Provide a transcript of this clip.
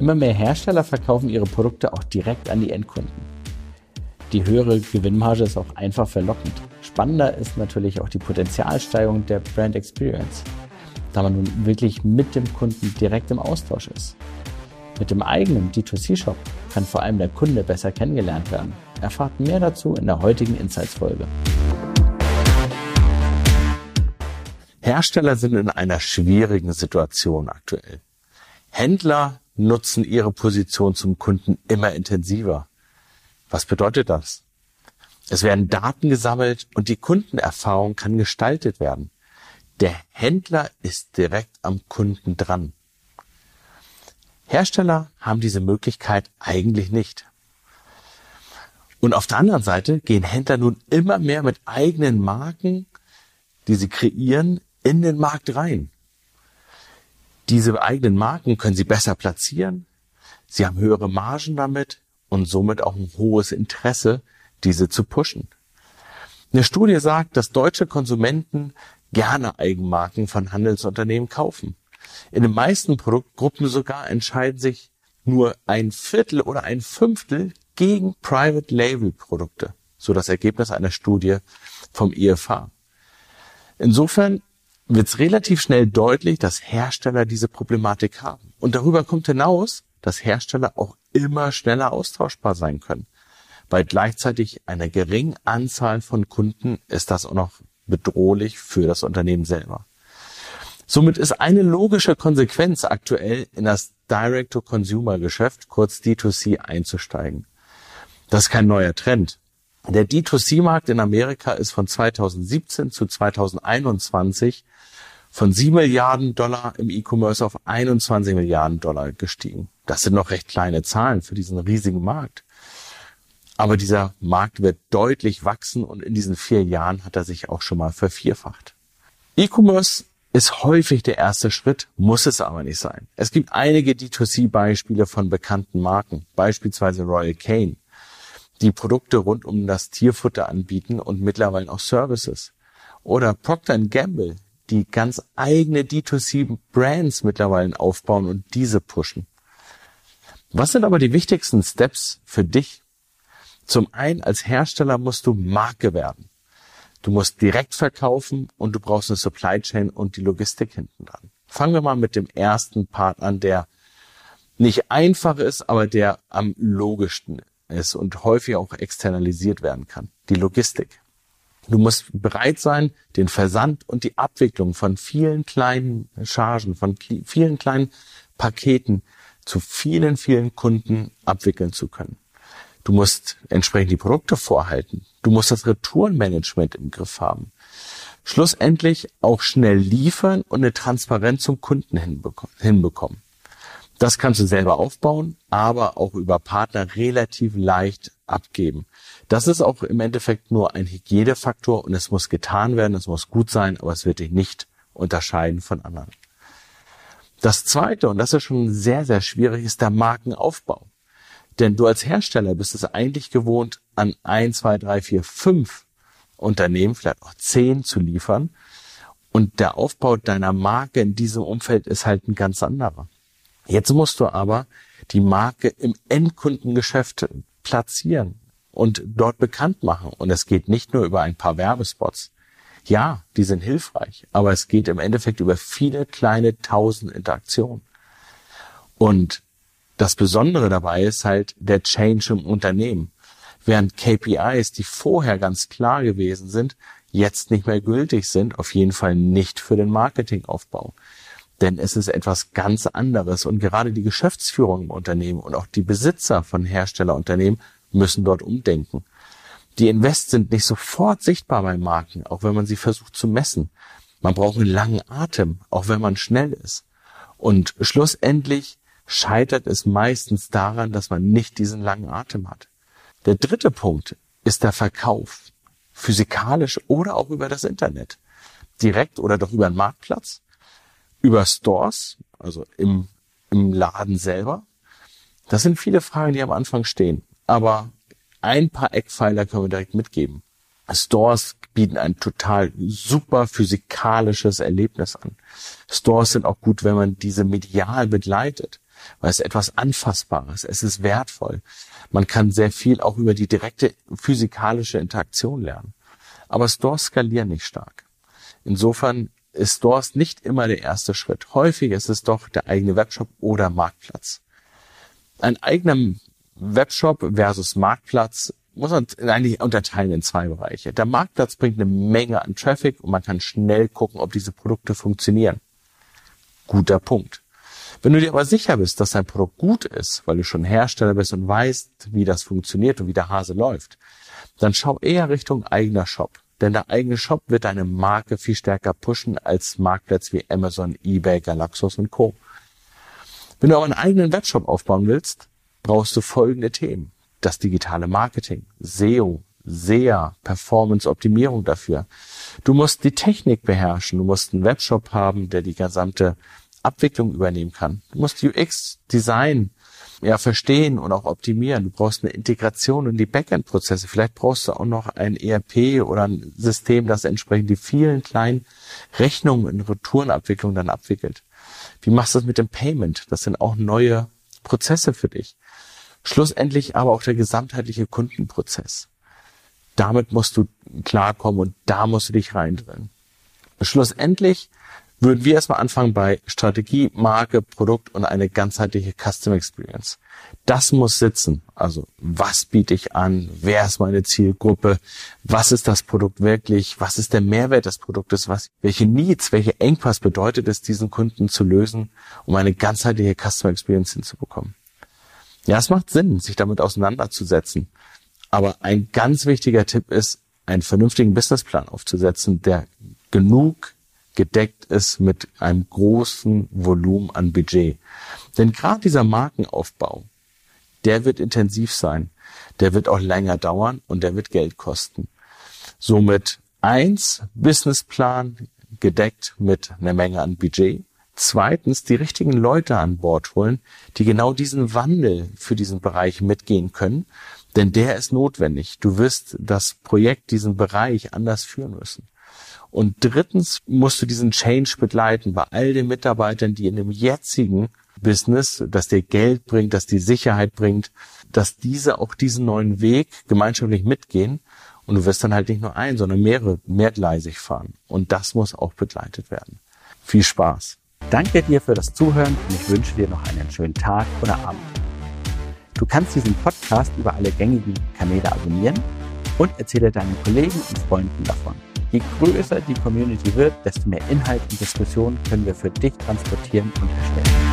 Immer mehr Hersteller verkaufen ihre Produkte auch direkt an die Endkunden. Die höhere Gewinnmarge ist auch einfach verlockend. Spannender ist natürlich auch die Potenzialsteigerung der Brand Experience, da man nun wirklich mit dem Kunden direkt im Austausch ist. Mit dem eigenen D2C-Shop kann vor allem der Kunde besser kennengelernt werden. Erfahrt mehr dazu in der heutigen Insights-Folge. Hersteller sind in einer schwierigen Situation aktuell. Händler nutzen ihre Position zum Kunden immer intensiver. Was bedeutet das? Es werden Daten gesammelt und die Kundenerfahrung kann gestaltet werden. Der Händler ist direkt am Kunden dran. Hersteller haben diese Möglichkeit eigentlich nicht. Und auf der anderen Seite gehen Händler nun immer mehr mit eigenen Marken, die sie kreieren, in den Markt rein. Diese eigenen Marken können sie besser platzieren, sie haben höhere Margen damit, und somit auch ein hohes Interesse, diese zu pushen. Eine Studie sagt, dass deutsche Konsumenten gerne Eigenmarken von Handelsunternehmen kaufen. In den meisten Produktgruppen sogar entscheiden sich nur ein Viertel oder ein Fünftel gegen Private Label Produkte. So das Ergebnis einer Studie vom IFA. Insofern wird es relativ schnell deutlich, dass Hersteller diese Problematik haben. Und darüber kommt hinaus, dass Hersteller auch immer schneller austauschbar sein können. Bei gleichzeitig einer geringen Anzahl von Kunden ist das auch noch bedrohlich für das Unternehmen selber. Somit ist eine logische Konsequenz aktuell in das Direct-to-Consumer-Geschäft, kurz D2C, einzusteigen. Das ist kein neuer Trend. Der D2C-Markt in Amerika ist von 2017 zu 2021 von 7 Milliarden Dollar im E-Commerce auf 21 Milliarden Dollar gestiegen. Das sind noch recht kleine Zahlen für diesen riesigen Markt. Aber dieser Markt wird deutlich wachsen und in diesen vier Jahren hat er sich auch schon mal vervierfacht. E-Commerce ist häufig der erste Schritt, muss es aber nicht sein. Es gibt einige D2C-Beispiele von bekannten Marken, beispielsweise Royal Cane, die Produkte rund um das Tierfutter anbieten und mittlerweile auch Services. Oder Procter Gamble, die ganz eigene D2C-Brands mittlerweile aufbauen und diese pushen. Was sind aber die wichtigsten Steps für dich? Zum einen als Hersteller musst du Marke werden. Du musst direkt verkaufen und du brauchst eine Supply Chain und die Logistik hinten dran. Fangen wir mal mit dem ersten Part an, der nicht einfach ist, aber der am logischsten ist und häufig auch externalisiert werden kann. Die Logistik. Du musst bereit sein, den Versand und die Abwicklung von vielen kleinen Chargen, von vielen kleinen Paketen zu vielen, vielen Kunden abwickeln zu können. Du musst entsprechend die Produkte vorhalten. Du musst das Retourenmanagement im Griff haben. Schlussendlich auch schnell liefern und eine Transparenz zum Kunden hinbekommen. Das kannst du selber aufbauen, aber auch über Partner relativ leicht abgeben. Das ist auch im Endeffekt nur ein Hygienefaktor und es muss getan werden, es muss gut sein, aber es wird dich nicht unterscheiden von anderen. Das zweite, und das ist schon sehr, sehr schwierig, ist der Markenaufbau. Denn du als Hersteller bist es eigentlich gewohnt, an ein, zwei, drei, vier, fünf Unternehmen, vielleicht auch zehn zu liefern. Und der Aufbau deiner Marke in diesem Umfeld ist halt ein ganz anderer. Jetzt musst du aber die Marke im Endkundengeschäft platzieren und dort bekannt machen. Und es geht nicht nur über ein paar Werbespots. Ja, die sind hilfreich, aber es geht im Endeffekt über viele kleine tausend Interaktionen. Und das Besondere dabei ist halt der Change im Unternehmen. Während KPIs, die vorher ganz klar gewesen sind, jetzt nicht mehr gültig sind, auf jeden Fall nicht für den Marketingaufbau. Denn es ist etwas ganz anderes und gerade die Geschäftsführung im Unternehmen und auch die Besitzer von Herstellerunternehmen müssen dort umdenken. Die Invests sind nicht sofort sichtbar bei Marken, auch wenn man sie versucht zu messen. Man braucht einen langen Atem, auch wenn man schnell ist. Und schlussendlich scheitert es meistens daran, dass man nicht diesen langen Atem hat. Der dritte Punkt ist der Verkauf. Physikalisch oder auch über das Internet. Direkt oder doch über einen Marktplatz. Über Stores, also im, im Laden selber. Das sind viele Fragen, die am Anfang stehen. Aber ein paar Eckpfeiler können wir direkt mitgeben. Stores bieten ein total super physikalisches Erlebnis an. Stores sind auch gut, wenn man diese medial begleitet, weil es etwas Anfassbares, es ist wertvoll. Man kann sehr viel auch über die direkte physikalische Interaktion lernen. Aber Stores skalieren nicht stark. Insofern ist Stores nicht immer der erste Schritt. Häufig ist es doch der eigene Webshop oder Marktplatz. Ein eigener Webshop versus Marktplatz muss man eigentlich unterteilen in zwei Bereiche. Der Marktplatz bringt eine Menge an Traffic und man kann schnell gucken, ob diese Produkte funktionieren. Guter Punkt. Wenn du dir aber sicher bist, dass dein Produkt gut ist, weil du schon Hersteller bist und weißt, wie das funktioniert und wie der Hase läuft, dann schau eher Richtung eigener Shop. Denn der eigene Shop wird deine Marke viel stärker pushen als Marktplätze wie Amazon, eBay, Galaxos und Co. Wenn du aber einen eigenen Webshop aufbauen willst, brauchst du folgende Themen das digitale Marketing, SEO, SEA, Performance-Optimierung dafür. Du musst die Technik beherrschen. Du musst einen Webshop haben, der die gesamte Abwicklung übernehmen kann. Du musst UX, Design, ja, verstehen und auch optimieren. Du brauchst eine Integration in die Backend-Prozesse. Vielleicht brauchst du auch noch ein ERP oder ein System, das entsprechend die vielen kleinen Rechnungen in Retourenabwicklung dann abwickelt. Wie machst du das mit dem Payment? Das sind auch neue Prozesse für dich. Schlussendlich aber auch der gesamtheitliche Kundenprozess. Damit musst du klarkommen und da musst du dich reindrehen. Schlussendlich würden wir erstmal anfangen bei Strategie, Marke, Produkt und eine ganzheitliche Custom Experience. Das muss sitzen. Also, was biete ich an? Wer ist meine Zielgruppe? Was ist das Produkt wirklich? Was ist der Mehrwert des Produktes? Was, welche Needs, welche Engpass bedeutet es, diesen Kunden zu lösen, um eine ganzheitliche Custom Experience hinzubekommen? Ja, es macht Sinn, sich damit auseinanderzusetzen. Aber ein ganz wichtiger Tipp ist, einen vernünftigen Businessplan aufzusetzen, der genug gedeckt ist mit einem großen Volumen an Budget. Denn gerade dieser Markenaufbau, der wird intensiv sein, der wird auch länger dauern und der wird Geld kosten. Somit eins, Businessplan gedeckt mit einer Menge an Budget. Zweitens die richtigen Leute an Bord holen, die genau diesen Wandel für diesen Bereich mitgehen können, denn der ist notwendig. Du wirst das Projekt, diesen Bereich anders führen müssen. Und drittens musst du diesen Change begleiten bei all den Mitarbeitern, die in dem jetzigen Business, das dir Geld bringt, das dir Sicherheit bringt, dass diese auch diesen neuen Weg gemeinschaftlich mitgehen. Und du wirst dann halt nicht nur ein, sondern mehrere, mehrgleisig fahren. Und das muss auch begleitet werden. Viel Spaß! Danke dir für das Zuhören und ich wünsche dir noch einen schönen Tag oder Abend. Du kannst diesen Podcast über alle gängigen Kanäle abonnieren und erzähle deinen Kollegen und Freunden davon. Je größer die Community wird, desto mehr Inhalt und Diskussion können wir für dich transportieren und erstellen.